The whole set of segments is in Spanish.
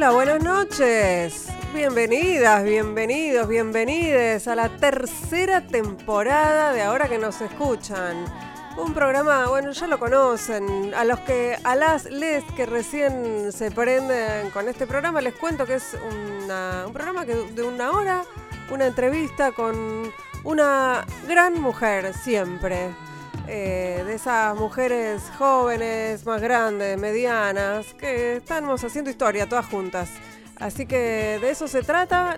Hola, buenas noches. Bienvenidas, bienvenidos, bienvenides a la tercera temporada de Ahora que nos escuchan. Un programa, bueno, ya lo conocen. A los que, a las les que recién se prenden con este programa, les cuento que es un programa que, de una hora, una entrevista con una gran mujer siempre. Eh, de esas mujeres jóvenes, más grandes, medianas, que estamos haciendo historia todas juntas. Así que de eso se trata.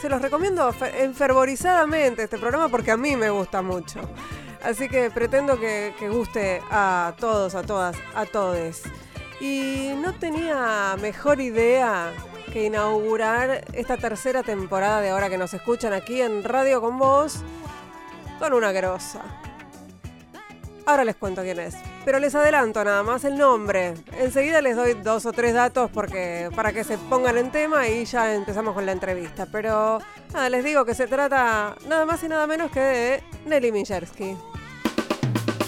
se los recomiendo enfervorizadamente este programa porque a mí me gusta mucho. Así que pretendo que, guste a todos, a todas, a todes. Y no tenía mejor idea que inaugurar esta tercera temporada de ahora que nos escuchan aquí en Radio con Vos con una grosa. Ahora les cuento quién es. Pero les adelanto nada más el nombre. Enseguida les doy dos o tres datos porque, para que se pongan en tema y ya empezamos con la entrevista. Pero nada, les digo que se trata nada más y nada menos que de Nelly Mijersky.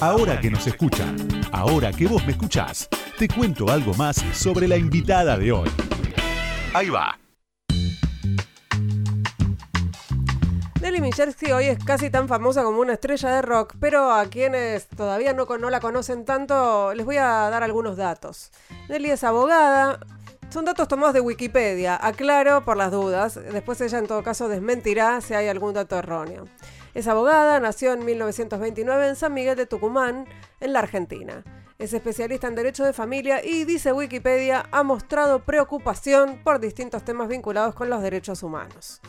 Ahora que nos escuchan, ahora que vos me escuchás, te cuento algo más sobre la invitada de hoy. Ahí va. Nelly Mijersky hoy es casi tan famosa como una estrella de rock, pero a quienes todavía no, no la conocen tanto, les voy a dar algunos datos. Nelly es abogada, son datos tomados de Wikipedia, aclaro por las dudas, después ella en todo caso desmentirá si hay algún dato erróneo. Es abogada, nació en 1929 en San Miguel de Tucumán, en la Argentina. Es especialista en derecho de familia y, dice Wikipedia, ha mostrado preocupación por distintos temas vinculados con los derechos humanos.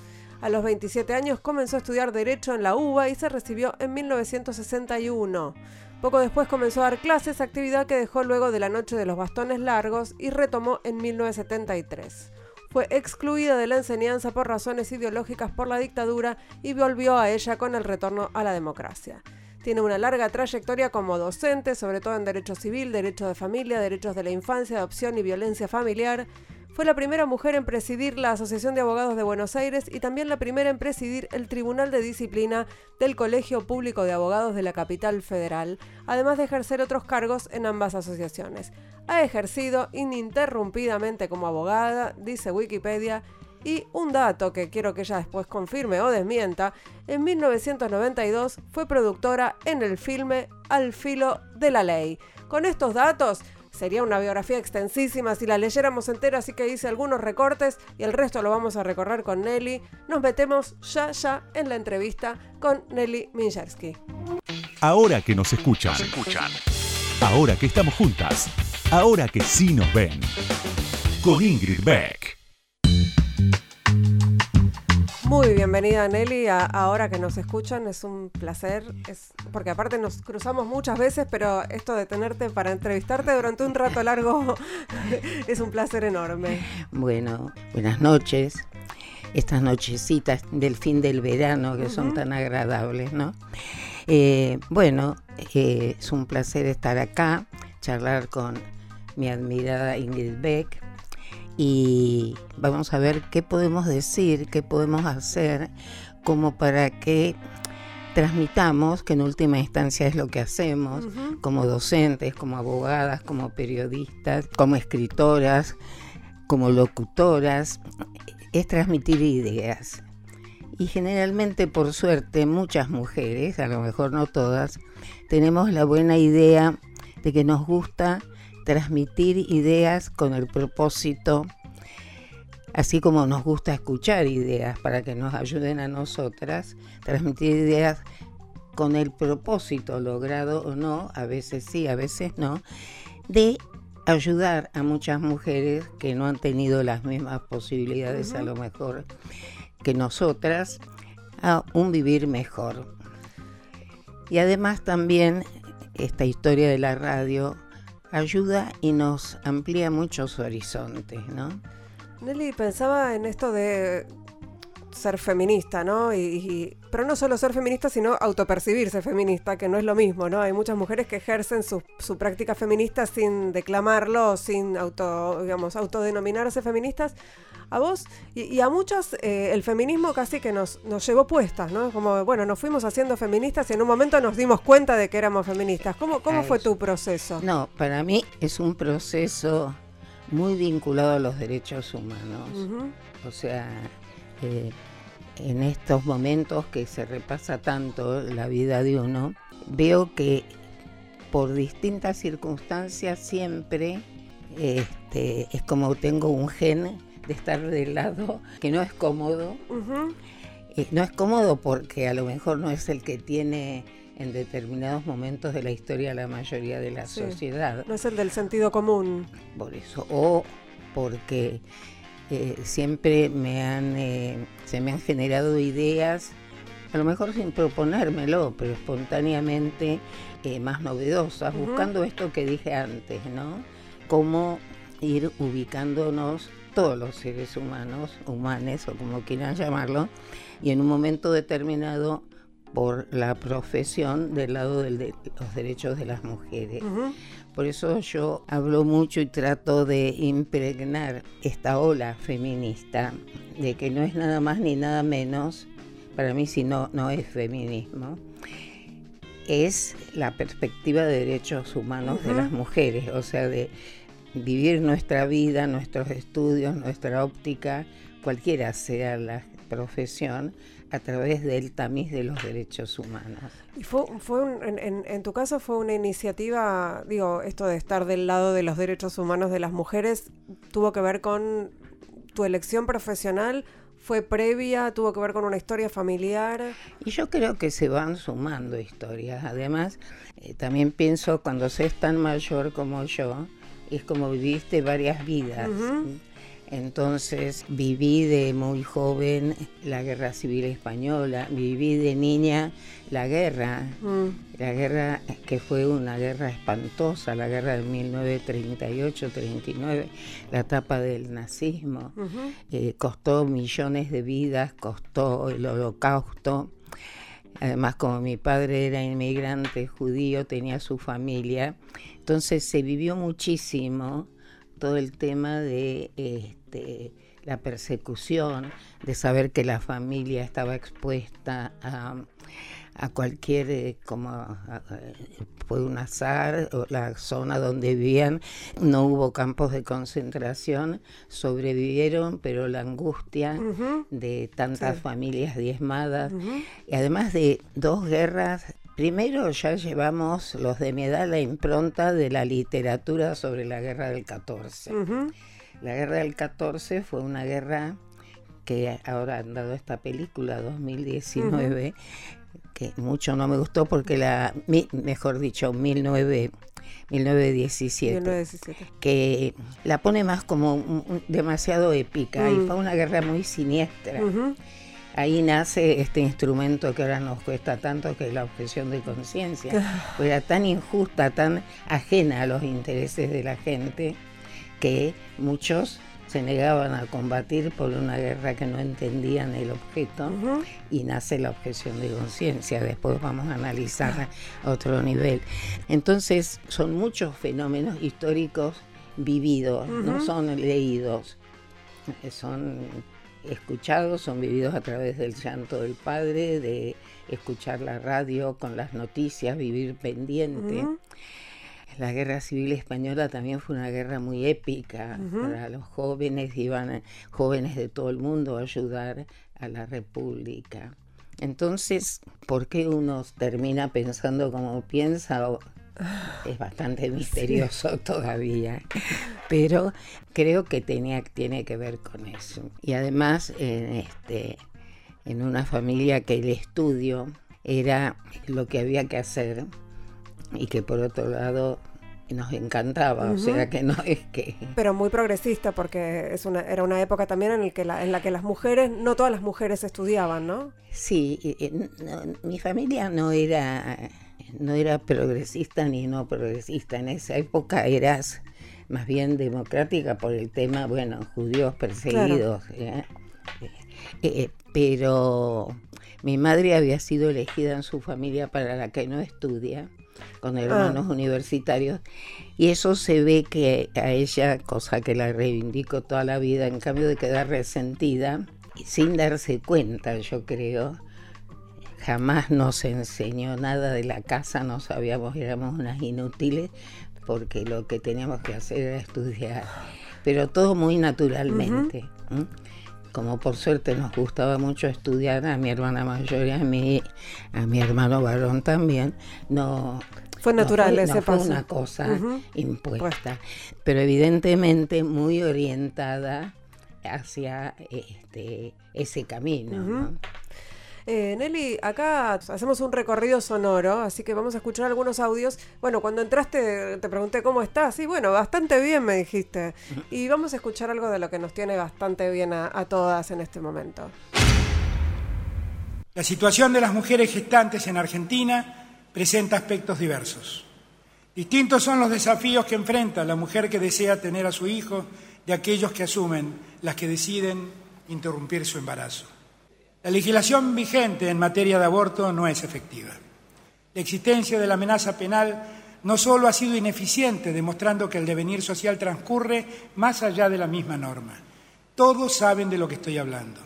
A los 27 años comenzó a estudiar Derecho en la UBA y se recibió en 1961. Poco después comenzó a dar clases, actividad que dejó luego de la Noche de los Bastones Largos y retomó en 1973. Fue excluida de la enseñanza por razones ideológicas por la dictadura y volvió a ella con el retorno a la democracia. Tiene una larga trayectoria como docente, sobre todo en derecho civil, derecho de familia, derechos de la infancia, adopción y violencia familiar. Fue la primera mujer en presidir la Asociación de Abogados de Buenos Aires y también la primera en presidir el Tribunal de Disciplina del Colegio Público de Abogados de la capital federal, además de ejercer otros cargos en ambas asociaciones. Ha ejercido ininterrumpidamente como abogada, dice Wikipedia, y un dato que quiero que ella después confirme o desmienta, en 1992 fue productora en el filme Al filo de la ley. Con estos datos Sería una biografía extensísima si la leyéramos entera, así que hice algunos recortes y el resto lo vamos a recorrer con Nelly. Nos metemos ya ya en la entrevista con Nelly Minjersky. Ahora que nos escuchan, escuchan. Ahora que estamos juntas. Ahora que sí nos ven. Con Ingrid Beck. Muy bienvenida Nelly, ahora que nos escuchan es un placer, es, porque aparte nos cruzamos muchas veces, pero esto de tenerte para entrevistarte durante un rato largo es un placer enorme. Bueno, buenas noches, estas nochecitas del fin del verano que son tan agradables, ¿no? Eh, bueno, eh, es un placer estar acá, charlar con mi admirada Ingrid Beck y vamos a ver qué podemos decir, qué podemos hacer como para que transmitamos, que en última instancia es lo que hacemos, como docentes, como abogadas, como periodistas, como escritoras, como locutoras, es transmitir ideas. Y generalmente, por suerte, muchas mujeres, a lo mejor no todas, tenemos la buena idea de que nos gusta transmitir ideas con el propósito, así como nos gusta escuchar ideas para que nos ayuden a nosotras, transmitir ideas con el propósito logrado o no, a veces sí, a veces no, de ayudar a muchas mujeres que no han tenido las mismas posibilidades a lo mejor que nosotras a un vivir mejor. Y además también esta historia de la radio ayuda y nos amplía muchos horizontes, ¿no? Nelly, pensaba en esto de ser feminista, ¿no? Y, pero no solo ser feminista, sino autopercibirse feminista, que no es lo mismo, ¿no? Hay muchas mujeres que ejercen su, práctica feminista sin declamarlo, sin auto, digamos, autodenominarse feministas. A vos y, a muchas eh, el feminismo casi que nos, nos llevó puestas, ¿no? Como, bueno, nos fuimos haciendo feministas y en un momento nos dimos cuenta de que éramos feministas. ¿Cómo, cómo fue tu proceso? No, para mí es un proceso muy vinculado a los derechos humanos. O sea, eh, en estos momentos que se repasa tanto la vida de uno, veo que por distintas circunstancias siempre este, es como tengo un gen de estar del lado que no es cómodo. Eh, no es cómodo porque a lo mejor no es el que tiene en determinados momentos de la historia la mayoría de la sociedad. No es el del sentido común. Por eso, o porque eh, siempre me han, eh, se me han generado ideas, a lo mejor sin proponérmelo, pero espontáneamente más novedosas, buscando esto que dije antes, ¿no? Cómo ir ubicándonos todos los seres humanos, humanes o como quieran llamarlo, y en un momento determinado por la profesión del lado de los derechos de las mujeres. Por eso yo hablo mucho y trato de impregnar esta ola feminista, de que no es nada más ni nada menos, para mí si no, no es feminismo, es la perspectiva de derechos humanos de las mujeres, o sea, de vivir nuestra vida, nuestros estudios, nuestra óptica, cualquiera sea la profesión, a través del tamiz de los derechos humanos. Y fue, fue en, tu caso fue una iniciativa, digo, esto de estar del lado de los derechos humanos de las mujeres, tuvo que ver con tu elección profesional, fue previa, tuvo que ver con una historia familiar. Y yo creo que se van sumando historias. Además, eh, también pienso cuando se es tan mayor como yo, es como viviste varias vidas. Entonces viví de muy joven la guerra civil española, viví de niña la guerra, mm. la guerra que fue una guerra espantosa, la guerra de 1938-39, la etapa del nazismo, eh, costó millones de vidas, costó el holocausto. Además, como mi padre era inmigrante judío, tenía su familia, entonces se vivió muchísimo todo el tema de este, la persecución, de saber que la familia estaba expuesta a, cualquier, eh, como fue un azar, o la zona donde vivían, no hubo campos de concentración, sobrevivieron, pero la angustia de tantas familias diezmadas, y además de dos guerras Primero ya llevamos los de mi edad la impronta de la literatura sobre la guerra del 14. La guerra del 14 fue una guerra que ahora han dado esta película 2019, que mucho no me gustó porque la, mejor dicho, 1917, que la pone más como demasiado épica y mm. fue una guerra muy siniestra ahí nace este instrumento que ahora nos cuesta tanto, que es la objeción de conciencia. Pues era tan injusta, tan ajena a los intereses de la gente, que muchos se negaban a combatir por una guerra que no entendían el objeto y nace la objeción de conciencia. Después vamos a analizar a otro nivel. Entonces son muchos fenómenos históricos vividos, no son leídos, son escuchados, son vividos a través del llanto del padre, de escuchar la radio con las noticias, vivir pendiente. La guerra civil española también fue una guerra muy épica para los jóvenes, iban jóvenes de todo el mundo a ayudar a la República. Entonces, ¿por qué uno termina pensando como piensa? es bastante misterioso todavía, pero creo que tenía, tiene que ver con eso. Y además, en, este, en una familia que el estudio era lo que había que hacer y que por otro lado nos encantaba, o sea que no es que... Pero muy progresista porque es una, era una época también en, el que la, en la que las mujeres, no todas las mujeres estudiaban, ¿no? Sí, mi familia no era no era progresista ni no progresista. En esa época eras más bien democrática por el tema, bueno, judíos perseguidos. ¿eh? Eh, eh, pero mi madre había sido elegida en su familia para la que no estudia, con hermanos ah. universitarios, y eso se ve que a ella, cosa que la reivindico toda la vida, en cambio de quedar resentida, sin darse cuenta, yo creo, jamás nos enseñó nada de la casa, no sabíamos, éramos unas inútiles, porque lo que teníamos que hacer era estudiar. pero todo muy naturalmente. Como por suerte nos gustaba mucho estudiar a mi hermana mayor y a mí, a mi hermano varón también, no fue natural no ese no paso. Fue una cosa impuesta, pero evidentemente muy orientada hacia este, ese camino. ¿no? Eh, Nelly, acá hacemos un recorrido sonoro, así que vamos a escuchar algunos audios. Bueno, cuando entraste te pregunté cómo estás, y bueno, bastante bien me dijiste. Y vamos a escuchar algo de lo que nos tiene bastante bien a, a todas en este momento. La situación de las mujeres gestantes en Argentina presenta aspectos diversos. Distintos son los desafíos que enfrenta la mujer que desea tener a su hijo de aquellos que asumen las que deciden interrumpir su embarazo. La legislación vigente en materia de aborto no es efectiva. La existencia de la amenaza penal no solo ha sido ineficiente, demostrando que el devenir social transcurre más allá de la misma norma. Todos saben de lo que estoy hablando.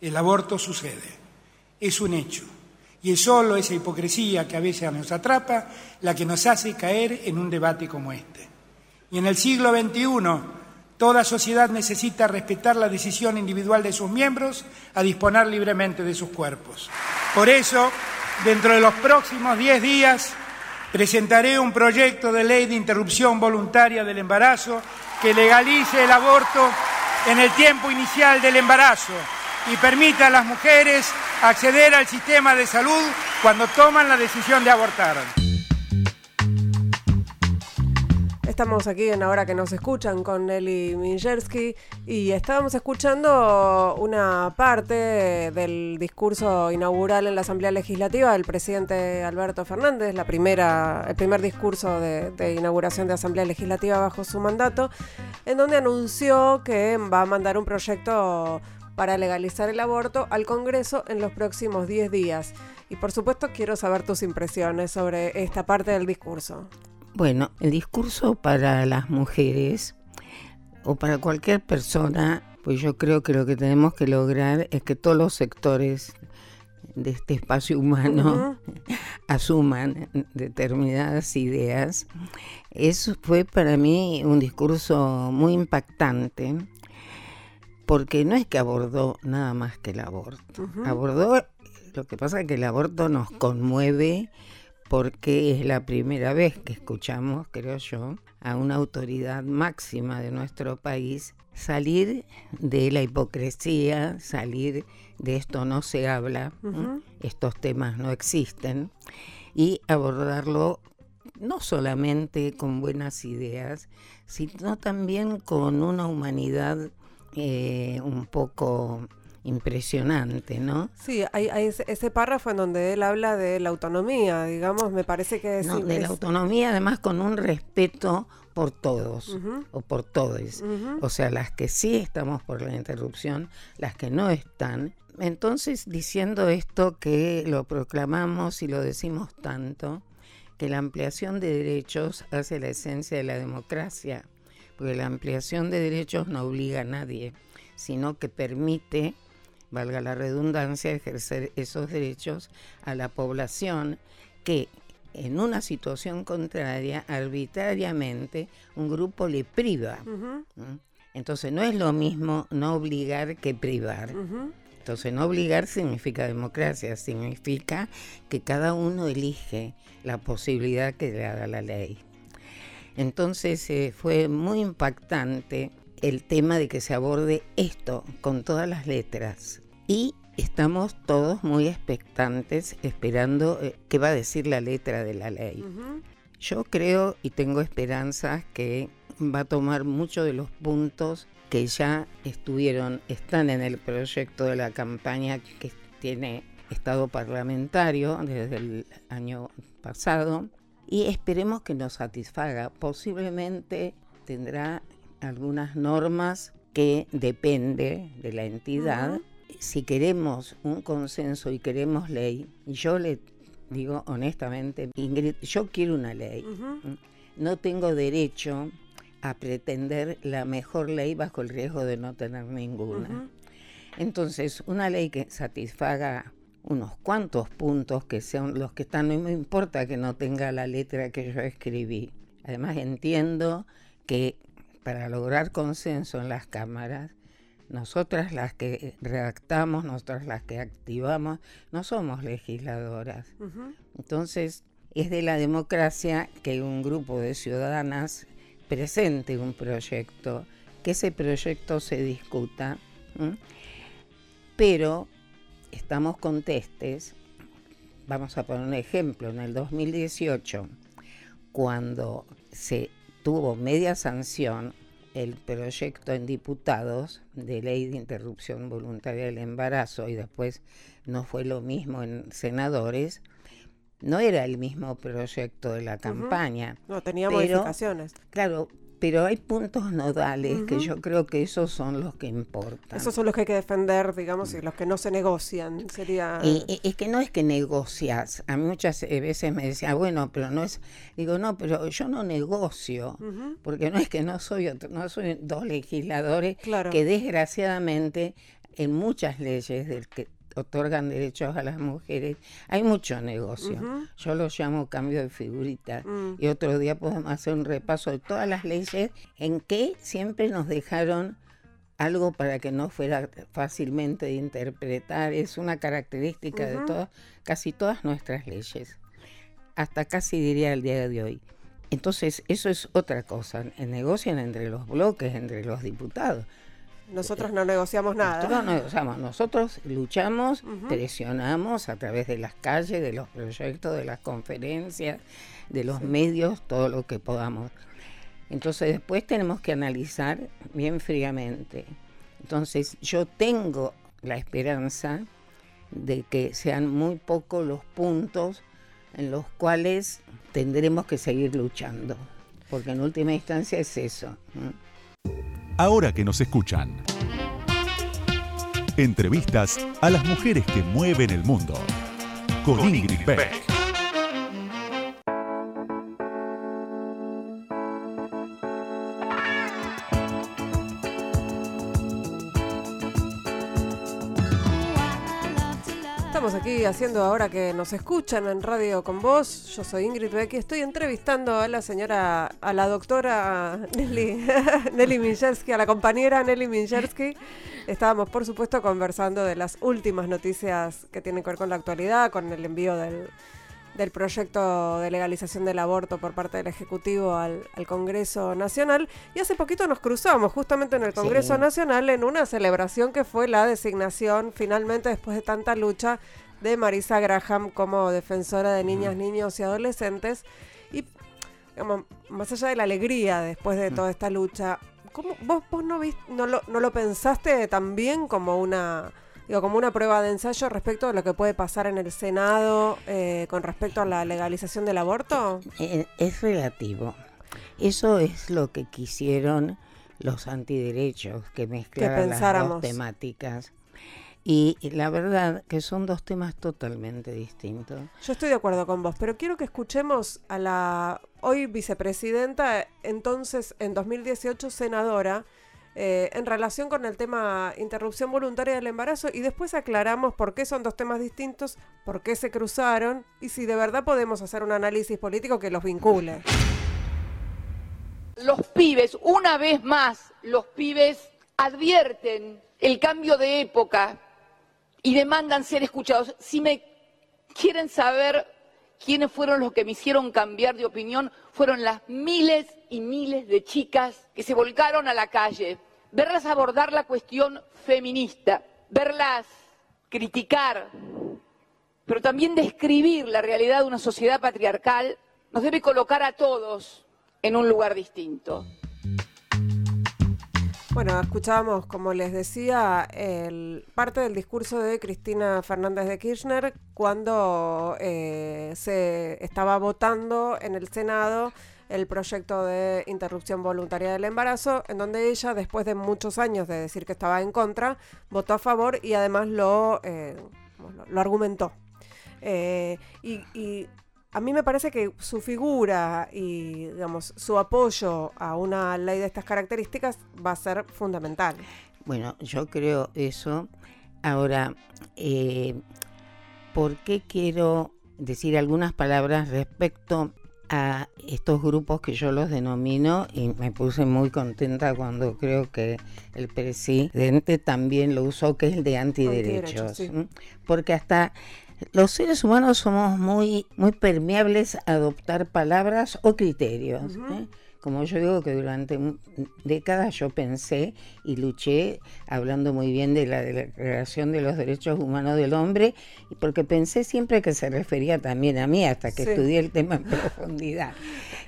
El aborto sucede, es un hecho, y es solo esa hipocresía que a veces nos atrapa la que nos hace caer en un debate como este. Y en el siglo XXI, toda sociedad necesita respetar la decisión individual de sus miembros a disponer libremente de sus cuerpos. Por eso, dentro de los próximos 10 días, presentaré un proyecto de ley de interrupción voluntaria del embarazo que legalice el aborto en el tiempo inicial del embarazo y permita a las mujeres acceder al sistema de salud cuando toman la decisión de abortar. Estamos aquí en Ahora que nos escuchan con Nelly Minjersky y estábamos escuchando una parte del discurso inaugural en la Asamblea Legislativa del presidente Alberto Fernández, la primera, el primer discurso de, de inauguración de Asamblea Legislativa bajo su mandato, en donde anunció que va a mandar un proyecto para legalizar el aborto al Congreso en los próximos 10 días. Y por supuesto quiero saber tus impresiones sobre esta parte del discurso. Bueno, el discurso para las mujeres o para cualquier persona, pues yo creo que lo que tenemos que lograr es que todos los sectores de este espacio humano uh -huh. asuman determinadas ideas. Eso fue para mí un discurso muy impactante porque no es que abordó nada más que el aborto. Uh -huh. Abordó, lo que pasa es que el aborto nos conmueve porque es la primera vez que escuchamos, creo yo, a una autoridad máxima de nuestro país salir de la hipocresía, salir de esto no se habla, uh -huh. estos temas no existen, y abordarlo no solamente con buenas ideas, sino también con una humanidad eh, un poco impresionante, ¿no? Sí, hay, hay ese, ese, párrafo en donde él habla de la autonomía, digamos, me parece que es... No, de la autonomía además con un respeto por todos uh -huh. o por todos. Uh -huh. O sea, las que sí estamos por la interrupción, las que no están. Entonces, diciendo esto que lo proclamamos y lo decimos tanto, que la ampliación de derechos hace la esencia de la democracia, porque la ampliación de derechos no obliga a nadie, sino que permite valga la redundancia, ejercer esos derechos a la población que en una situación contraria, arbitrariamente, un grupo le priva. Uh -huh. Entonces no es lo mismo no obligar que privar. Uh -huh. Entonces no obligar significa democracia, significa que cada uno elige la posibilidad que le da la ley. Entonces eh, fue muy impactante el tema de que se aborde esto con todas las letras. Y estamos todos muy expectantes esperando eh, qué va a decir la letra de la ley. Uh -huh. Yo creo y tengo esperanzas que va a tomar muchos de los puntos que ya estuvieron, están en el proyecto de la campaña que tiene estado parlamentario desde el año pasado y esperemos que nos satisfaga. Posiblemente tendrá algunas normas que depende de la entidad. Uh -huh. Si queremos un consenso y queremos ley, y yo le digo honestamente, Ingrid, yo quiero una ley. Uh -huh. No tengo derecho a pretender la mejor ley bajo el riesgo de no tener ninguna. Uh -huh. Entonces, una ley que satisfaga unos cuantos puntos que sean los que están, no me importa que no tenga la letra que yo escribí. Además entiendo que para lograr consenso en las cámaras, nosotras las que redactamos, nosotras las que activamos, no somos legisladoras. Entonces, es de la democracia que un grupo de ciudadanas presente un proyecto, que ese proyecto se discuta, pero estamos contestes. Vamos a poner un ejemplo, en el 2018, cuando se tuvo media sanción el proyecto en diputados de ley de interrupción voluntaria del embarazo y después no fue lo mismo en senadores, no era el mismo proyecto de la campaña. No, tenía modificaciones. Claro, pero hay puntos nodales que yo creo que esos son los que importan. Esos son los que hay que defender, digamos, y los que no se negocian. Sería. es que no es que negocias. A mí muchas eh, veces me decían, bueno, pero no es. Digo, no, pero yo no negocio, porque no es que no soy no soy dos legisladores que desgraciadamente en muchas leyes del que otorgan derechos a las mujeres, hay mucho negocio. Yo lo llamo cambio de figurita. Mm. Y otro día podemos hacer un repaso de todas las leyes en que siempre nos dejaron algo para que no fuera fácilmente de interpretar. Es una característica de todas, casi todas nuestras leyes. Hasta casi diría el día de hoy. Entonces, eso es otra cosa. Negocian entre los bloques, entre los diputados. Nosotros no negociamos nada. Nosotros no negociamos, nosotros luchamos, presionamos a través de las calles, de los proyectos, de las conferencias, de los medios, todo lo que podamos. Entonces después tenemos que analizar bien fríamente. Entonces yo tengo la esperanza de que sean muy pocos los puntos en los cuales tendremos que seguir luchando, porque en última instancia es eso ahora que nos escuchan. Entrevistas a las mujeres que mueven el mundo. Con, Ingrid Beck. Haciendo ahora que nos escuchan en Radio con Vos. Yo soy Ingrid Beck y estoy entrevistando a la señora, a la doctora Nelly, Nelly Minchersky, a la compañera Nelly Minchersky. Estábamos, por supuesto, conversando de las últimas noticias que tienen que ver con la actualidad, con el envío del, proyecto de legalización del aborto por parte del Ejecutivo al, Congreso Nacional. Y hace poquito nos cruzamos justamente en el Congreso Nacional en una celebración que fue la designación, finalmente después de tanta lucha, de Marisa Graham como defensora de niñas, niños y adolescentes. Y digamos, más allá de la alegría después de toda esta lucha, ¿cómo, vos, vos no, viste, no, lo, no lo pensaste también como una digo, como una prueba de ensayo respecto a lo que puede pasar en el Senado eh, con respecto a la legalización del aborto? Eh, es relativo. Eso es lo que quisieron los antiderechos, que mezclaran las dos temáticas. Y la verdad que son dos temas totalmente distintos. Yo estoy de acuerdo con vos, pero quiero que escuchemos a la hoy vicepresidenta, entonces en 2018 senadora, eh, en relación con el tema interrupción voluntaria del embarazo y después aclaramos por qué son dos temas distintos, por qué se cruzaron y si de verdad podemos hacer un análisis político que los vincule. Los pibes, una vez más, los pibes advierten el cambio de época y demandan ser escuchados. Si me quieren saber quiénes fueron los que me hicieron cambiar de opinión, fueron las miles y miles de chicas que se volcaron a la calle. Verlas abordar la cuestión feminista, verlas criticar, pero también describir la realidad de una sociedad patriarcal, nos debe colocar a todos en un lugar distinto. Bueno, escuchábamos, como les decía, el, parte del discurso de Cristina Fernández de Kirchner cuando eh, se estaba votando en el Senado el proyecto de interrupción voluntaria del embarazo, en donde ella, después de muchos años de decir que estaba en contra, votó a favor y además lo, eh, lo, argumentó. Eh, y a mí me parece que su figura y, digamos, su apoyo a una ley de estas características va a ser fundamental. Bueno, yo creo eso. Ahora, eh, ¿por qué quiero decir algunas palabras respecto a estos grupos que yo los denomino y me puse muy contenta cuando creo que el presidente también lo usó, que es el de antiderechos. Porque hasta los seres humanos somos muy, muy permeables a adoptar palabras o criterios. ¿eh? Como yo digo que durante décadas yo pensé y luché hablando muy bien de la Declaración de los Derechos Humanos del Hombre, porque pensé siempre que se refería también a mí hasta que estudié el tema en profundidad.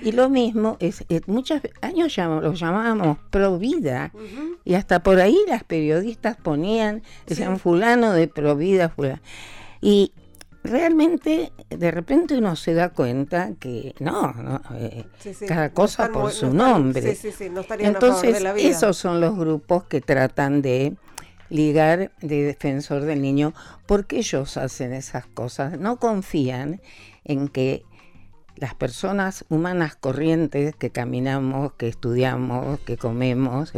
Y lo mismo, es, eh, muchos años los llamábamos pro vida y hasta por ahí las periodistas ponían, decían fulano de pro vida, fulano. Y realmente de repente uno se da cuenta que no, eh, cada cosa por su nombre. Entonces, esos son los grupos que tratan de ligar de defensor del niño porque ellos hacen esas cosas, no confían en que las personas humanas corrientes que caminamos, que estudiamos, que comemos,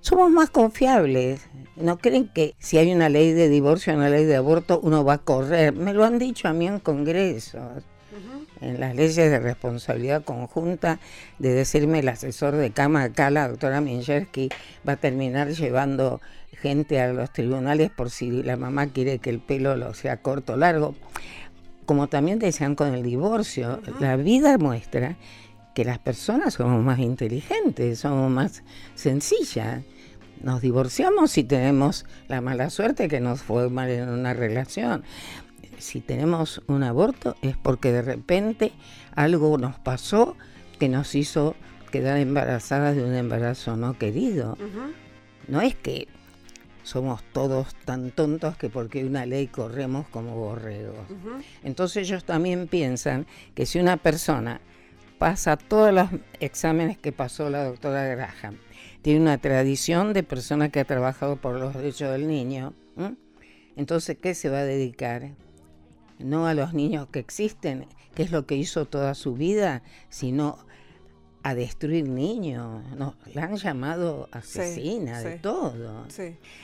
somos más confiables. No creen que si hay una ley de divorcio, una ley de aborto, uno va a correr. Me lo han dicho a mí en congresos, en las leyes de responsabilidad conjunta, de decirme el asesor de cama acá, la doctora Minchersky, va a terminar llevando gente a los tribunales por si la mamá quiere que el pelo lo sea corto o largo. Como también decían con el divorcio, la vida muestra que las personas somos más inteligentes, somos más sencillas. Nos divorciamos si tenemos la mala suerte que nos fue mal en una relación. Si tenemos un aborto es porque de repente algo nos pasó que nos hizo quedar embarazadas de un embarazo no querido. No es que somos todos tan tontos que porque hay una ley corremos como borregos. Entonces ellos también piensan que si una persona pasa todos los exámenes que pasó la doctora Graham. Tiene una tradición de persona que ha trabajado por los derechos del niño. Entonces, ¿qué se va a dedicar? No a los niños que existen, que es lo que hizo toda su vida, sino a destruir niños. No, la han llamado asesina de todo.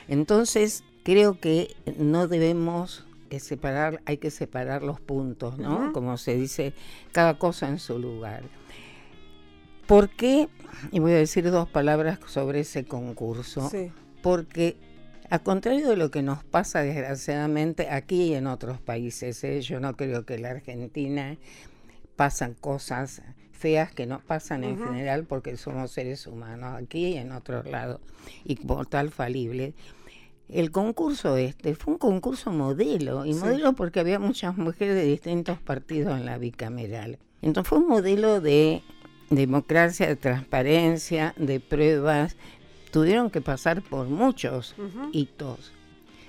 Entonces, creo que no debemos que separar, hay que separar los puntos, ¿no? Como se dice, cada cosa en su lugar. ¿Por qué? Y voy a decir dos palabras sobre ese concurso. Porque, a contrario de lo que nos pasa desgraciadamente aquí y en otros países, ¿eh? yo no creo que en la Argentina pasan cosas feas que no pasan en general porque somos seres humanos aquí y en otros lados y por tal falible el concurso este fue un concurso modelo, y modelo porque había muchas mujeres de distintos partidos en la bicameral. Entonces fue un modelo de democracia, de transparencia, de pruebas. Tuvieron que pasar por muchos hitos.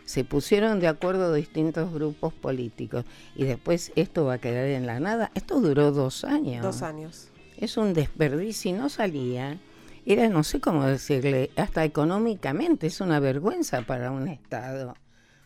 Se pusieron de acuerdo distintos grupos políticos y después esto va a quedar en la nada. Esto duró dos años. Dos años. Es un desperdicio y no salía era, no sé cómo decirle, hasta económicamente es una vergüenza para un Estado.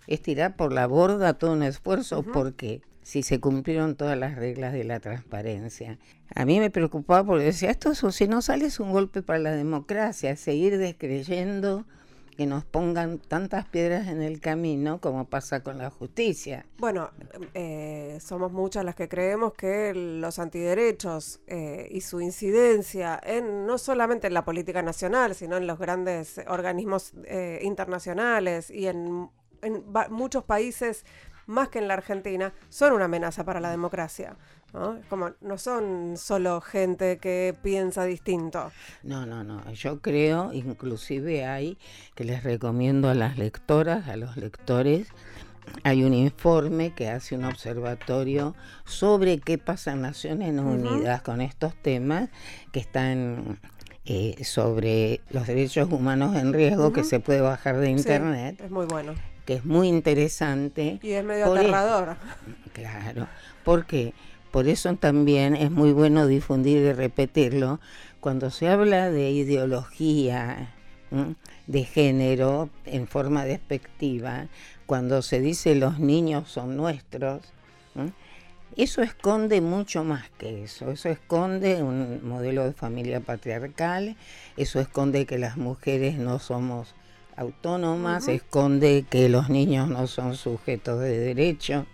Es tirar por la borda todo un esfuerzo porque si se cumplieron todas las reglas de la transparencia. A mí me preocupaba porque decía, esto si no sale es un golpe para la democracia, seguir descreyendo que nos pongan tantas piedras en el camino como pasa con la justicia. Bueno, eh, somos muchas las que creemos que los antiderechos eh, y su incidencia en no solamente en la política nacional, sino en los grandes organismos eh, internacionales y en, en muchos países más que en la Argentina, son una amenaza para la democracia. ¿no? Como no son solo gente que piensa distinto. No, no, no. Yo creo, inclusive hay, que les recomiendo a las lectoras, a los lectores, hay un informe que hace un observatorio sobre qué pasa en Naciones Unidas con estos temas que están eh, sobre los derechos humanos en riesgo que se puede bajar de internet. es muy bueno. Que es muy interesante. Y es medio aterrador. claro. ¿Por qué? Por eso también es muy bueno difundir y repetirlo. Cuando se habla de ideología, de género en forma despectiva, cuando se dice los niños son nuestros, eso esconde mucho más que eso. Eso esconde un modelo de familia patriarcal, eso esconde que las mujeres no somos autónomas, esconde que los niños no son sujetos de derecho.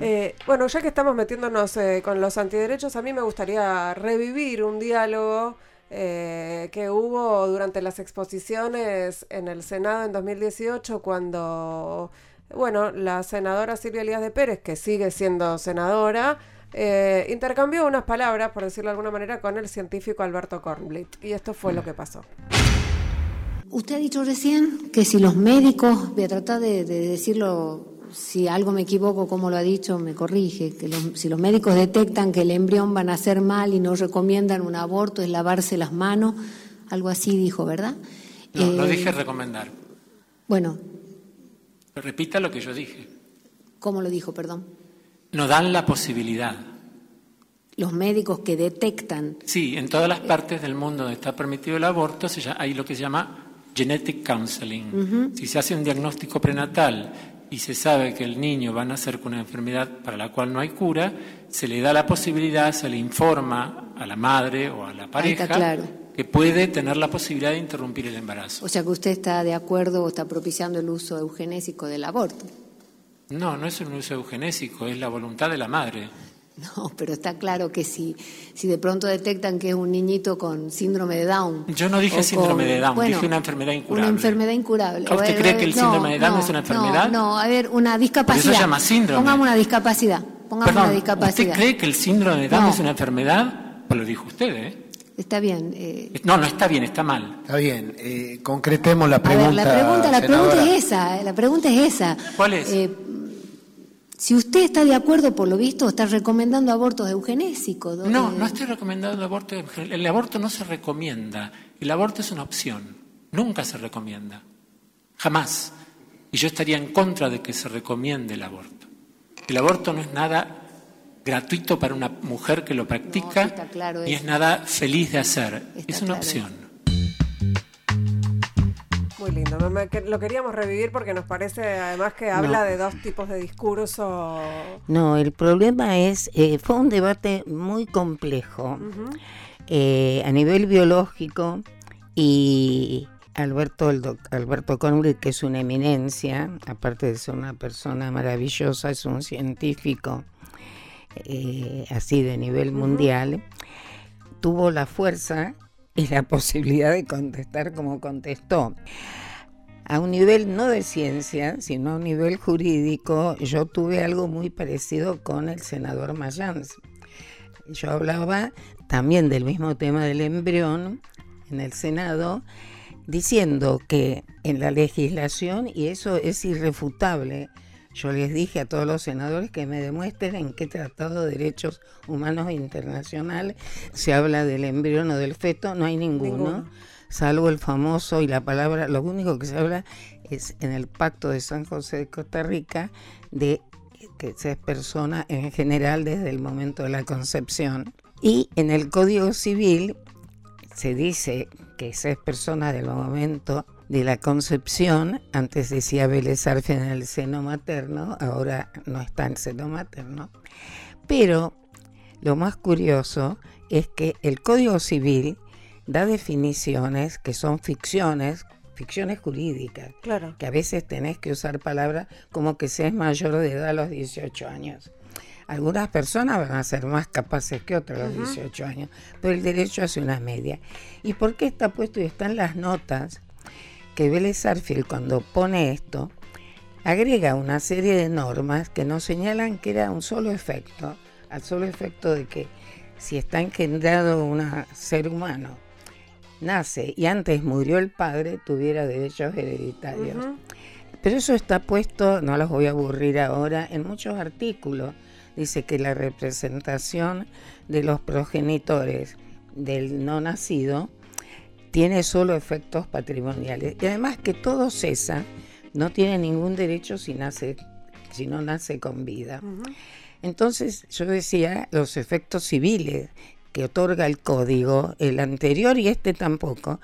Eh, bueno, ya que estamos metiéndonos eh, con los antiderechos, a mí me gustaría revivir un diálogo eh, que hubo durante las exposiciones en el Senado en 2018 cuando, bueno, la senadora Silvia Elías de Pérez, que sigue siendo senadora, eh, intercambió unas palabras, por decirlo de alguna manera, con el científico Alberto Kornblit. Y esto fue lo que pasó. Usted ha dicho recién que si los médicos, voy a tratar de, de decirlo, si algo me equivoco, como lo ha dicho, me corrige, que los- si los médicos detectan que el embrión va a nacer mal y no recomiendan un aborto, es lavarse las manos, algo así dijo, ¿verdad? No, no Eh, dije recomendar. Bueno, Repita lo que yo dije. ¿cómo lo dijo, perdón? No dan la posibilidad. Los médicos que detectan, Sí, en todas las partes del mundo donde está permitido el aborto hay lo que se llama genetic counseling. Si se hace un diagnóstico prenatal y se sabe que el niño va a nacer con una enfermedad para la cual no hay cura, se le da la posibilidad, se le informa a la madre o a la pareja está claro. que puede tener la posibilidad de interrumpir el embarazo. o sea que usted está de acuerdo o está propiciando el uso eugenésico del aborto. No, no es un uso eugenésico, es la voluntad de la madre. No, pero está claro que si, si de pronto detectan que es un niñito con síndrome de Down. Yo no dije síndrome con- de Down, bueno, dije una enfermedad incurable. Una enfermedad incurable. ¿A usted cree que el síndrome de Down es una enfermedad? No, no, a ver, una discapacidad. se llama síndrome. Pongamos una discapacidad. Pongamos una Perdón, discapacidad. ¿usted cree que el síndrome de Down No. es una enfermedad? Pues lo dijo usted, ¿eh? Está bien. eh, No, no está bien, está mal. Está bien, eh, concretemos la a pregunta. ver, la pregunta, la pregunta es esa. eh, La pregunta es esa. ¿Cuál es? Eh, si usted está de acuerdo, por lo visto, está recomendando abortos eugenésicos. No, no estoy recomendando el aborto. en general. El aborto no se recomienda. El aborto es una opción. Nunca se recomienda. Jamás. Y yo estaría en contra de que se recomiende el aborto. El aborto no es nada gratuito para una mujer que lo practica, está claro ni es nada feliz de hacer. Está es una claro opción. Lindo. lo queríamos revivir porque nos parece además que habla de dos tipos de discurso. No, el problema es, eh, fue un debate muy complejo eh, a nivel biológico y Alberto, el doc- Alberto Conway, que es una eminencia, aparte de ser una persona maravillosa, es un científico eh, así de nivel mundial, tuvo la fuerza y la posibilidad de contestar como contestó. A un nivel no de ciencia, sino a un nivel jurídico, yo tuve algo muy parecido con el senador Mayans. Yo hablaba también del mismo tema del embrión en el Senado, diciendo que en la legislación, y eso es irrefutable, yo les dije a todos los senadores que me demuestren en qué tratado de derechos humanos internacional se habla del embrión o del feto, no hay ninguno, Ninguno. Salvo el famoso y la palabra, lo único que se habla es en el Pacto de San José de Costa Rica de que se es persona en general desde el momento de la concepción. Y en el Código Civil se dice que se es persona del momento de la concepción, antes decía Vélez en el seno materno, ahora no está en seno materno, pero lo más curioso es que el Código Civil da definiciones que son ficciones, ficciones jurídicas, Claro. que a veces tenés que usar palabras como que seas mayor de edad a los 18 años. Algunas personas van a ser más capaces que otras a los 18 años, pero el derecho hace una media. ¿Y por qué está puesto y están las notas que Vélez Arfield cuando pone esto agrega una serie de normas que nos señalan que era un solo efecto, al solo efecto de que si está engendrado un ser humano, nace y antes murió el padre, tuviera derechos hereditarios. Pero eso está puesto, no los voy a aburrir ahora, en muchos artículos. Dice que la representación de los progenitores del no nacido tiene solo efectos patrimoniales. Y además que todo cesa, no tiene ningún derecho si, nace, si no nace con vida. Entonces yo decía, los efectos civiles que otorga el código, el anterior y este tampoco,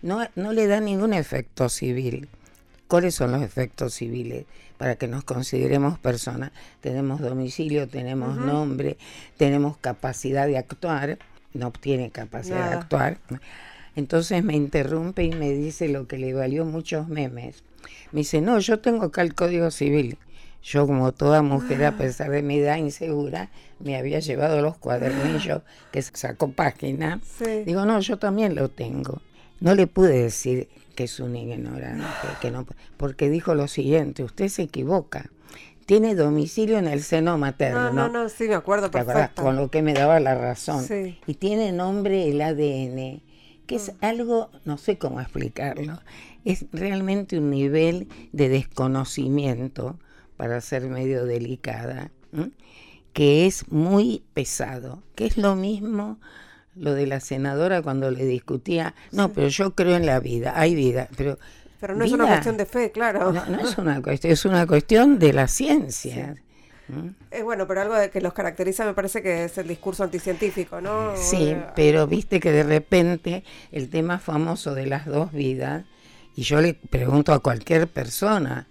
no, no le da ningún efecto civil. ¿Cuáles son los efectos civiles? Para que nos consideremos personas. Tenemos domicilio, tenemos nombre, tenemos capacidad de actuar. No obtiene capacidad de actuar. Entonces me interrumpe y me dice lo que le valió muchos memes. Me dice, no, yo tengo acá el Código Civil. Yo como toda mujer, a pesar de mi edad insegura, me había llevado los cuadernillos que sacó página. Digo, no, yo también lo tengo. No le pude decir que es un ignorante, que no, porque dijo lo siguiente, usted se equivoca. Tiene domicilio en el seno materno. No, no, no, sí, me acuerdo perfecto. Con lo que me daba la razón. Y tiene nombre el ADN, que es mm. algo, no sé cómo explicarlo, es realmente un nivel de desconocimiento para ser medio delicada, que es muy pesado, que es lo mismo lo de la senadora cuando le discutía, no, pero yo creo en la vida, hay vida, pero... Pero no es una cuestión de fe, claro. No, es una cuestión, es una cuestión de la ciencia. Es bueno, pero algo de que los caracteriza me parece que es el discurso anticientífico, ¿no? Sí, pero viste que de repente el tema famoso de las dos vidas, y yo le pregunto a cualquier persona,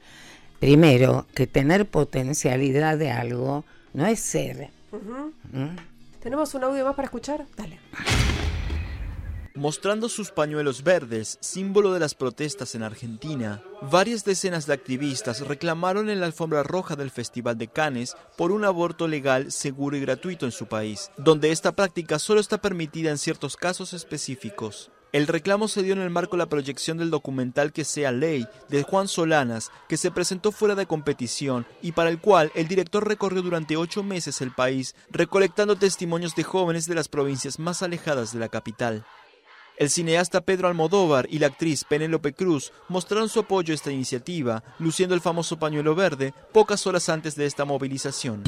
primero, que tener potencialidad de algo no es ser. ¿Tenemos un audio más para escuchar? Dale. Mostrando sus pañuelos verdes, símbolo de las protestas en Argentina, varias decenas de activistas reclamaron en la alfombra roja del Festival de Cannes por un aborto legal, seguro y gratuito en su país, donde esta práctica solo está permitida en ciertos casos específicos. El reclamo se dio en el marco de la proyección del documental Que sea ley de Juan Solanas, que se presentó fuera de competición y para el cual el director recorrió durante ocho meses el país, recolectando testimonios de jóvenes de las provincias más alejadas de la capital. El cineasta Pedro Almodóvar y la actriz Penélope Cruz mostraron su apoyo a esta iniciativa, luciendo el famoso pañuelo verde pocas horas antes de esta movilización.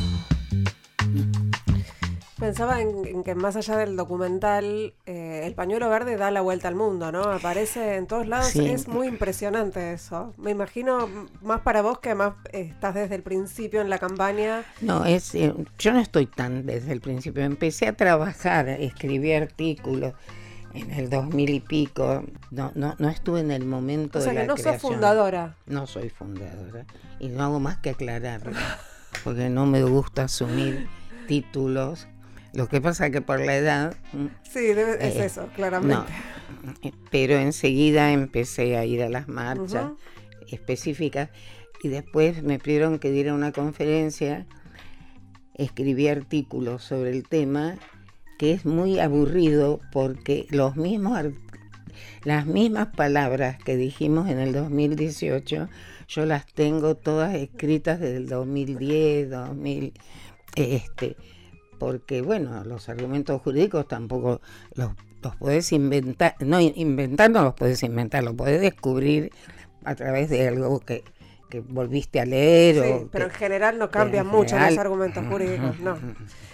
Pensaba en, que más allá del documental, eh, el pañuelo verde da la vuelta al mundo, ¿no? Aparece en todos lados, es muy impresionante eso. Me imagino más para vos que más estás desde el principio en la campaña. No, es, eh, yo no estoy tan desde el principio. Empecé a trabajar, escribí artículos en el 2000 y pico. No, no, no estuve en el momento o sea que no sos fundadora. No soy fundadora y no hago más que aclararlo, porque no me gusta asumir títulos lo que pasa que por la edad... Mm, sí, es eh, eso, claramente. pero enseguida empecé a ir a las marchas específicas y después me pidieron que diera una conferencia, escribí artículos sobre el tema, que es muy aburrido porque los mismos las mismas palabras que dijimos en el 2018, yo las tengo todas escritas desde el 2010, 2000, este, porque bueno, los argumentos jurídicos tampoco los, los podés inventar, no inventar no los podés inventar, los podés descubrir a través de algo que, volviste a leer. Sí, pero en general no cambian mucho los argumentos jurídicos, no.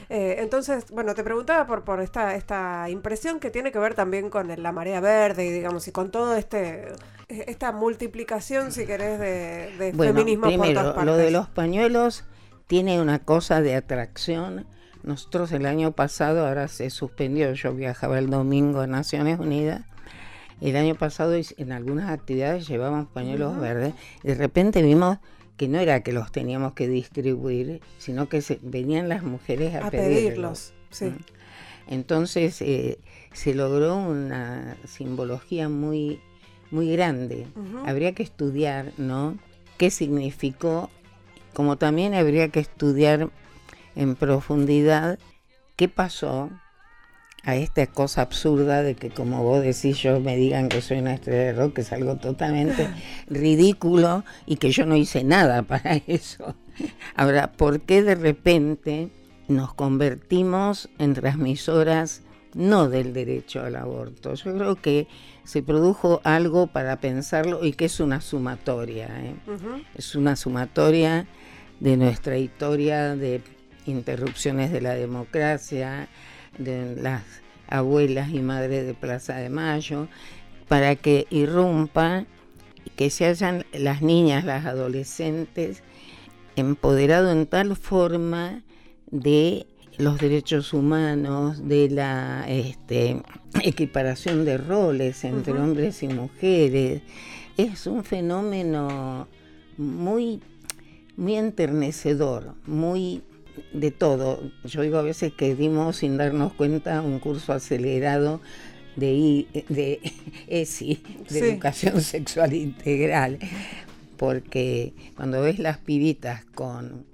Eh, entonces, bueno, te preguntaba por, por esta, esta impresión que tiene que ver también con la marea verde y digamos, y con todo este esta multiplicación, si querés, de, de feminismo por todas partes. Lo de los pañuelos tiene una cosa de atracción nosotros el año pasado, ahora se suspendió, yo viajaba el domingo a Naciones Unidas, el año pasado en algunas actividades llevábamos pañuelos verdes, y de repente vimos que no era que los teníamos que distribuir, sino que se, venían las mujeres a, pedirlos. Entonces eh, se logró una simbología muy, muy grande. Habría que estudiar, ¿no? ¿Qué significó? Como también habría que estudiar en profundidad qué pasó a esta cosa absurda de que como vos decís yo me digan que soy una estrella de rock, que es algo totalmente ridículo y que yo no hice nada para eso. Ahora, ¿por qué de repente nos convertimos en transmisoras no del derecho al aborto? Yo creo que se produjo algo para pensarlo y que es una sumatoria. ¿eh? Es una sumatoria de nuestra historia de interrupciones de la democracia, de las abuelas y madres de Plaza de Mayo, para que irrumpa, que se hayan las niñas, las adolescentes, empoderado en tal forma de los derechos humanos, de la este, equiparación de roles entre hombres y mujeres. Es un fenómeno muy, muy enternecedor, muy de todo. Yo digo a veces que dimos sin darnos cuenta un curso acelerado de, de ESI, de Educación Sexual Integral, porque cuando ves las pibitas con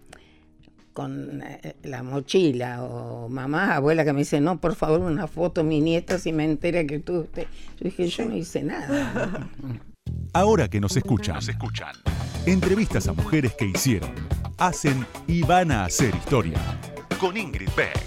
con eh, la mochila o mamá, abuela que me dice, no, por favor, una foto, mi nieta, si me entera que tú... Yo dije, yo no hice nada. Ahora que nos escuchan, nos escuchan. Entrevistas a mujeres que hicieron, hacen y van a hacer historia. Con Ingrid Beck.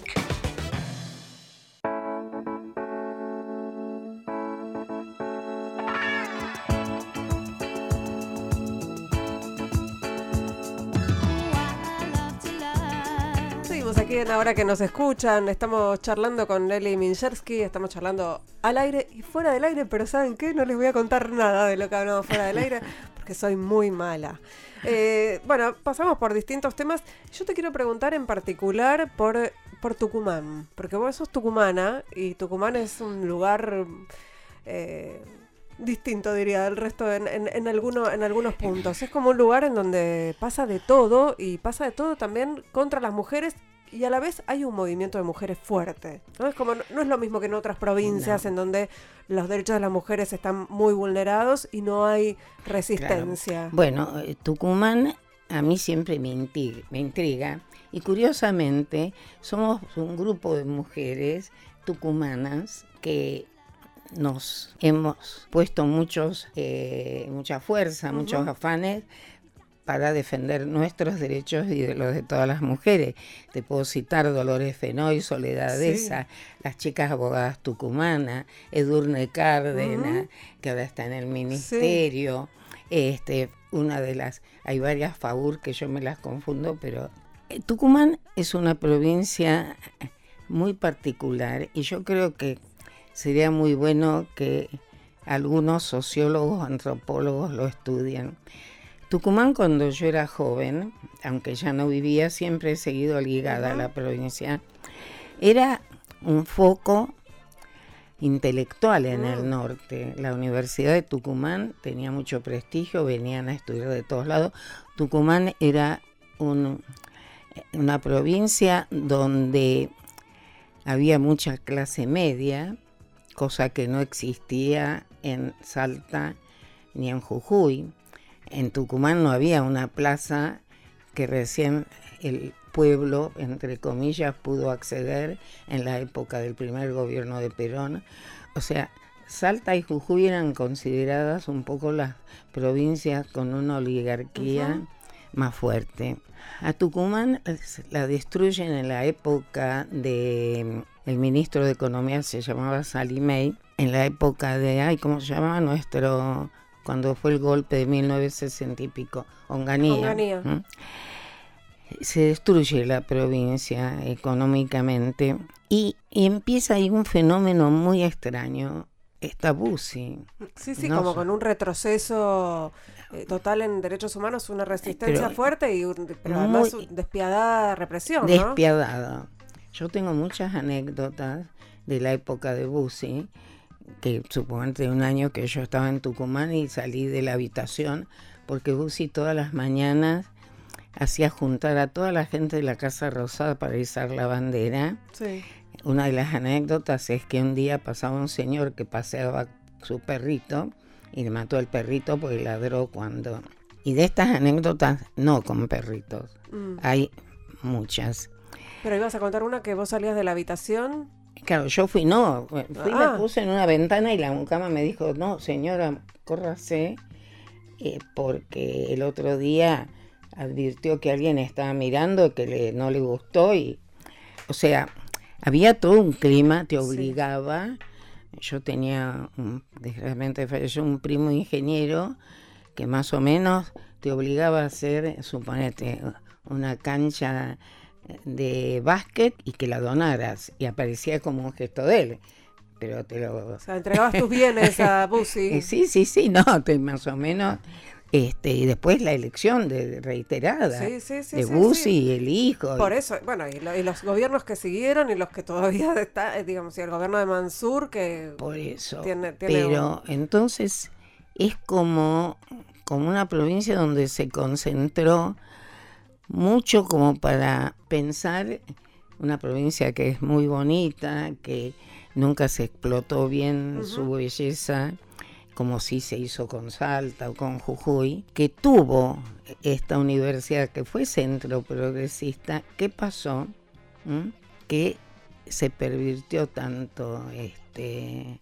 Ahora que nos escuchan. Estamos charlando con Nelly Minchersky, estamos charlando al aire y fuera del aire, pero ¿saben qué? No les voy a contar nada de lo que hablamos fuera del aire porque soy muy mala. Eh, bueno, pasamos por distintos temas. Yo te quiero preguntar en particular por, por Tucumán, porque vos sos tucumana y Tucumán es un lugar... Eh, distinto, diría, del resto en, en, en, alguno, en algunos puntos. Es como un lugar en donde pasa de todo y pasa de todo también contra las mujeres y a la vez hay un movimiento de mujeres fuerte. ¿no? Es como, no, es lo mismo que en otras provincias en donde los derechos de las mujeres están muy vulnerados y no hay resistencia. Bueno, eh, Tucumán a mí siempre me intriga, me intriga y curiosamente somos un grupo de mujeres tucumanas que nos hemos puesto muchos, eh, mucha fuerza, muchos afanes para defender nuestros derechos y de los de todas las mujeres. Te puedo citar Dolores Fenoy, Soledad Esa, las chicas abogadas tucumanas, Edurne Cárdenas, que ahora está en el ministerio. Este, una de las, hay varias favor que yo me las confundo, pero eh, Tucumán es una provincia muy particular y yo creo que sería muy bueno que algunos sociólogos, antropólogos lo estudien Tucumán cuando yo era joven, aunque ya no vivía, siempre he seguido ligada a la provincia, era un foco intelectual en el mm. norte. La Universidad de Tucumán tenía mucho prestigio, venían a estudiar de todos lados. Tucumán era una provincia donde había mucha clase media, cosa que no existía en Salta ni en Jujuy. En Tucumán no había una plaza que recién el pueblo, entre comillas, pudo acceder en la época del primer gobierno de Perón. O sea, Salta y Jujuy eran consideradas un poco las provincias con una oligarquía más fuerte. A Tucumán la destruyen en la época de el ministro de Economía se llamaba Salimey, en la época de, ay, ¿cómo se llamaba nuestro cuando fue el golpe de 1960 y pico, Onganía. Se destruye la provincia económicamente y, empieza ahí un fenómeno muy extraño. Esta Busi. Sí, sí, como con un retroceso eh, total en derechos humanos, una resistencia fuerte y pero además despiadada represión. Despiadada. Yo tengo muchas anécdotas de la época de Bussi que de un año que yo estaba en Tucumán y salí de la habitación porque Busi todas las mañanas hacía juntar a toda la gente de la Casa Rosada para izar la bandera. Una de las anécdotas es que un día pasaba un señor que paseaba su perrito y le mató al perrito porque ladró cuando... Y de estas anécdotas, no con perritos, mm. hay muchas. Pero ibas a contar una que vos salías de la habitación Claro, yo fui, no, fui, me ah. puse en una ventana y la mucama me dijo, no, señora, córrase, eh, porque el otro día advirtió que alguien estaba mirando, que le, no le gustó y, o sea, había todo un clima, te obligaba. Yo tenía, un, desgraciadamente falleció un primo ingeniero que más o menos te obligaba a hacer, suponete, una cancha de básquet y que la donaras. Y aparecía como un gesto de él. Pero te lo... O sea, entregabas tus bienes a Bussi. sí, sí, sí, no, más o menos. Este, y después la elección de, reiterada de Bussi y el hijo. Por eso, bueno, y, los gobiernos que siguieron y los que todavía está, eh, digamos, y el gobierno de Mansur que... Por eso. pero entonces es como, como una provincia donde se concentró mucho como para pensar una provincia que es muy bonita, que nunca se explotó bien su belleza, como si se hizo con Salta o con Jujuy, que tuvo esta universidad que fue centro progresista, ¿qué pasó? ¿Mm? Que se pervirtió tanto este,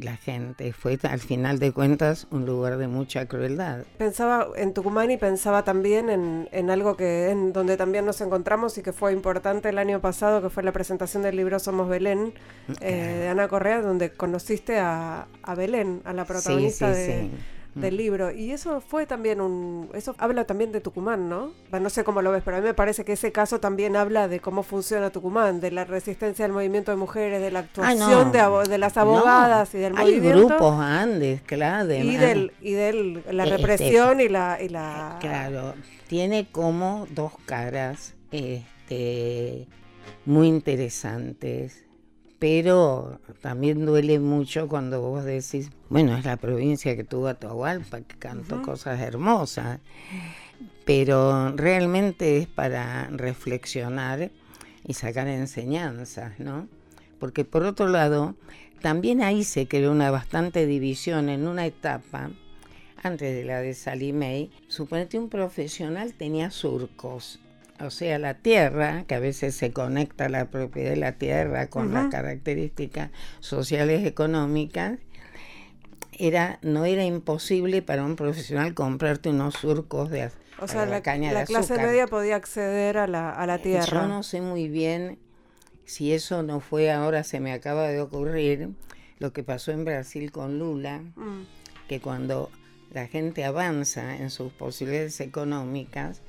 la gente. Fue al final de cuentas un lugar de mucha crueldad. Pensaba en Tucumán y pensaba también en, en algo que en donde también nos encontramos y que fue importante el año pasado, que fue la presentación del libro Somos Belén eh, de Ana Correa, donde conociste a, a Belén, a la protagonista sí, sí, de sí del libro. Y eso fue también un... Eso habla también de Tucumán, ¿no? Bueno, no sé cómo lo ves, pero a mí me parece que ese caso también habla de cómo funciona Tucumán, de la resistencia al movimiento de mujeres, de la actuación de, abo- de las abogadas y del Hay movimiento. grupos Andes, claro. de- y del y del la Este, represión y la y la Claro, tiene como dos caras este, muy interesantes, pero también duele mucho cuando vos decís, bueno, es la provincia que tuvo Atahualpa, que cantó cosas hermosas, pero realmente es para reflexionar y sacar enseñanzas, ¿no? Porque por otro lado, también ahí se creó una bastante división en una etapa antes de la de Sally May, suponete un profesional tenía surcos, o sea, la tierra, que a veces se conecta la propiedad de la tierra con las características sociales económicas, era, no era imposible para un profesional comprarte unos surcos de, o sea, para la, caña la de clase azúcar. media podía acceder a la, a la tierra. Yo no sé muy bien si eso no fue ahora, se me acaba de ocurrir, lo que pasó en Brasil con Lula, Mm. que cuando la gente avanza en sus posibilidades económicas,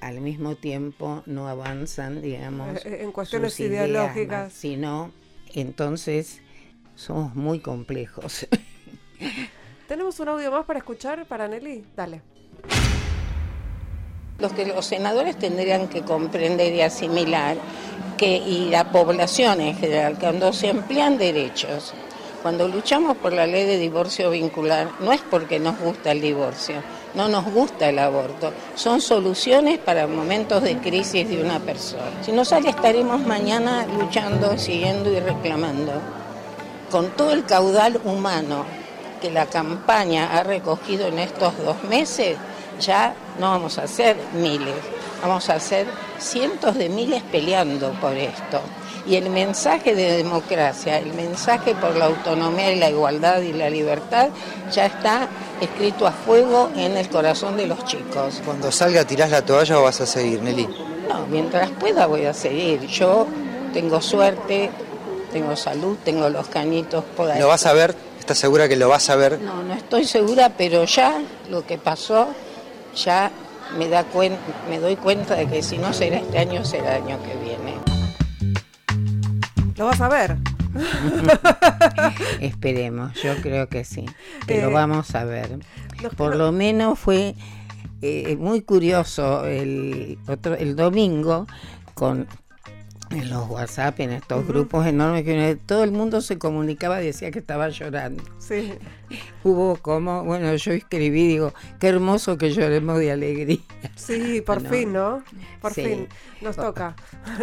al mismo tiempo no avanzan, digamos, Eh, en cuestiones sus ideas ideológicas. sino entonces somos muy complejos. ¿Tenemos un audio más para escuchar para Nelly? Dale. Los que los senadores tendrían que comprender y asimilar que, y la población en general, cuando se emplean derechos, cuando luchamos por la ley de divorcio vincular, no es porque nos gusta el divorcio, no nos gusta el aborto, son soluciones para momentos de crisis de una persona. Si no sale, estaremos mañana luchando, siguiendo y reclamando. Con todo el caudal humano que la campaña ha recogido en estos dos meses, ya no vamos a ser miles, vamos a ser cientos de miles peleando por esto. Y el mensaje de democracia, el mensaje por la autonomía y la igualdad y la libertad ya está escrito a fuego en el corazón de los chicos. Cuando salga, ¿tirás la toalla o vas a seguir, Nelly? No, mientras pueda voy a seguir. Yo tengo suerte, tengo salud, tengo los cañitos por ahí. ¿Lo vas a ver? ¿Estás segura que lo vas a ver? No, no estoy segura, pero ya lo que pasó, ya me, da cuen- me doy cuenta de que si no será este año, será el año que viene. ¿Lo vas a ver? Esperemos, yo creo que sí, que Eh, lo vamos a ver. Por lo menos fue eh, muy curioso el, otro, el domingo con en los WhatsApp, en estos grupos enormes que todo el mundo se comunicaba y decía que estaba llorando. Sí. Hubo como, bueno, yo escribí, digo, qué hermoso que lloremos de alegría. Sí, por No. fin, ¿no? Por Sí. fin. Nos O- toca.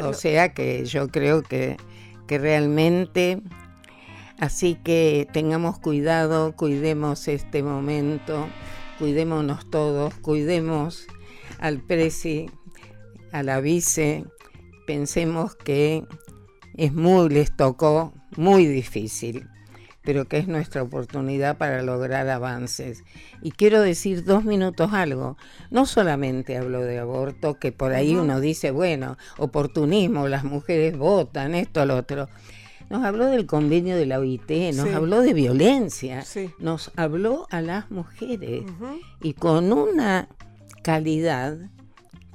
O sea que yo creo que, que realmente, así que tengamos cuidado, cuidemos este momento, cuidémonos todos, cuidemos al presi, a la vice, pensemos que es muy, les tocó muy difícil, pero que es nuestra oportunidad para lograr avances. Y quiero decir dos minutos algo. No solamente hablo de aborto, que por ahí uno dice, bueno, oportunismo, las mujeres votan, esto, lo otro. Nos habló del convenio de la OIT, nos Sí. habló de violencia, Sí. nos habló a las mujeres y con una calidad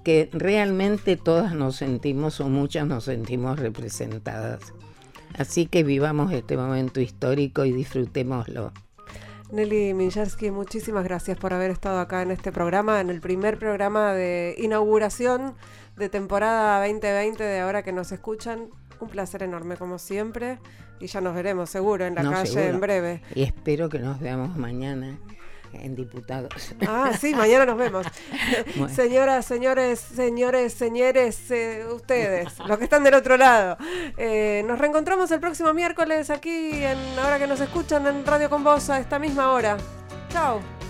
que realmente todas nos sentimos o muchas nos sentimos representadas. Así que vivamos este momento histórico y disfrutémoslo. Nelly Minjarsky, muchísimas gracias por haber estado acá en este programa, en el primer programa de inauguración de temporada 2020 de ahora que nos escuchan. Un placer enorme como siempre y ya nos veremos seguro en la No, calle seguro. en breve. Y espero que nos veamos mañana. En diputados. Ah, sí, mañana nos vemos. Bueno. Señoras, señores, señores, señores, eh, ustedes, los que están del otro lado. Eh, nos reencontramos el próximo miércoles aquí en Ahora que nos escuchan en Radio con Vos a esta misma hora. Chao.